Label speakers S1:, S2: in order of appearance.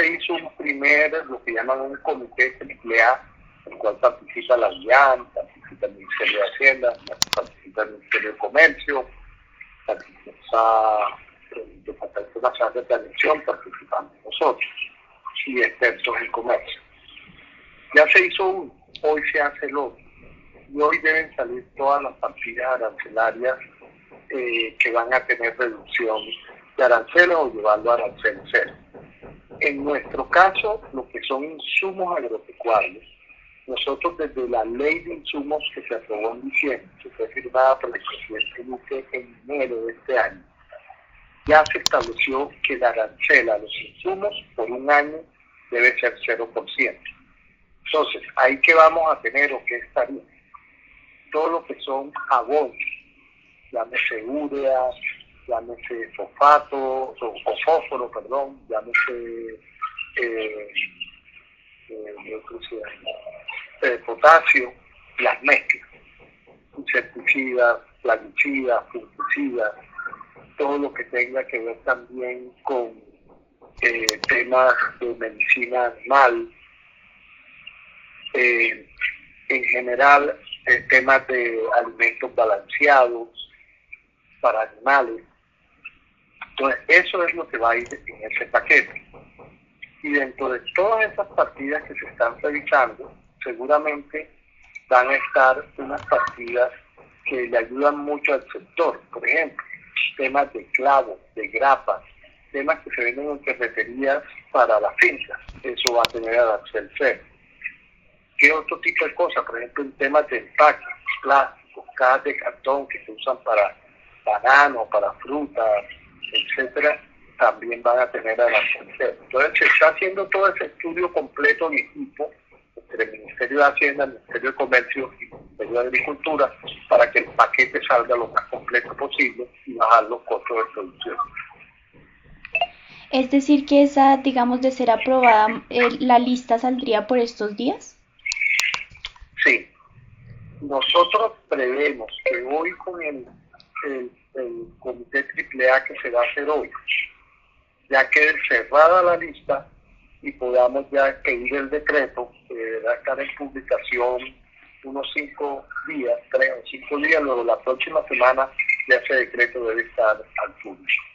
S1: se hizo un primer, lo que llaman un comité triple A, en el cual participa la UIAN, participa el Ministerio de Hacienda, participa el Ministerio de Comercio, participa el Departamento Nacional de Planeación, participamos nosotros y expertos en comercio. Ya se hizo uno, hoy se hace el otro. Y hoy deben salir todas las partidas arancelarias eh, que van a tener reducción de aranceles o llevarlo a aranceles cero. En nuestro caso, lo que son insumos agropecuarios, nosotros desde la ley de insumos que se aprobó en diciembre, que fue firmada por el presidente Luque en enero de este año, ya se estableció que la arancel a los insumos por un año debe ser 0%. Entonces, ahí que vamos a tener o qué estaría. Todo lo que son abonos, llámese urea, llámese fosfato, o, fósforo, perdón, llámese eh, eh, eh, potasio, las mezclas, insecticidas, plaguicidas, fungicidas, todo lo que tenga que ver también con temas de medicina animal, en general temas de alimentos balanceados para animales. Entonces, eso es lo que va a ir en ese paquete. Y dentro de todas esas partidas que se están revisando, seguramente van a estar unas partidas que le ayudan mucho al sector. Por ejemplo, temas de clavos, de grapas, temas que se venden en ferreterías para las fincas. Eso va a tener arancel cero. ¿Qué otro tipo de cosas? Por ejemplo, en temas de empaques, plásticos, cajas de cartón que se usan para bananos, para frutas, etcétera, también van a tener arancel cero. Entonces se está haciendo todo ese estudio completo en equipo entre el Ministerio de Hacienda, el Ministerio de Comercio y el Ministerio de Agricultura para que el paquete salga lo más completo posible y bajar los costos de producción.
S2: Es decir, que esa, digamos, de ser aprobada, eh, la lista saldría por estos días.
S1: Sí. Nosotros prevemos que hoy con el, el, el comité AAA que se va a hacer hoy, ya quede cerrada la lista y podamos ya pedir el decreto, que a estar en publicación unos cinco días, tres o cinco días, luego la próxima semana ya ese decreto debe estar al público.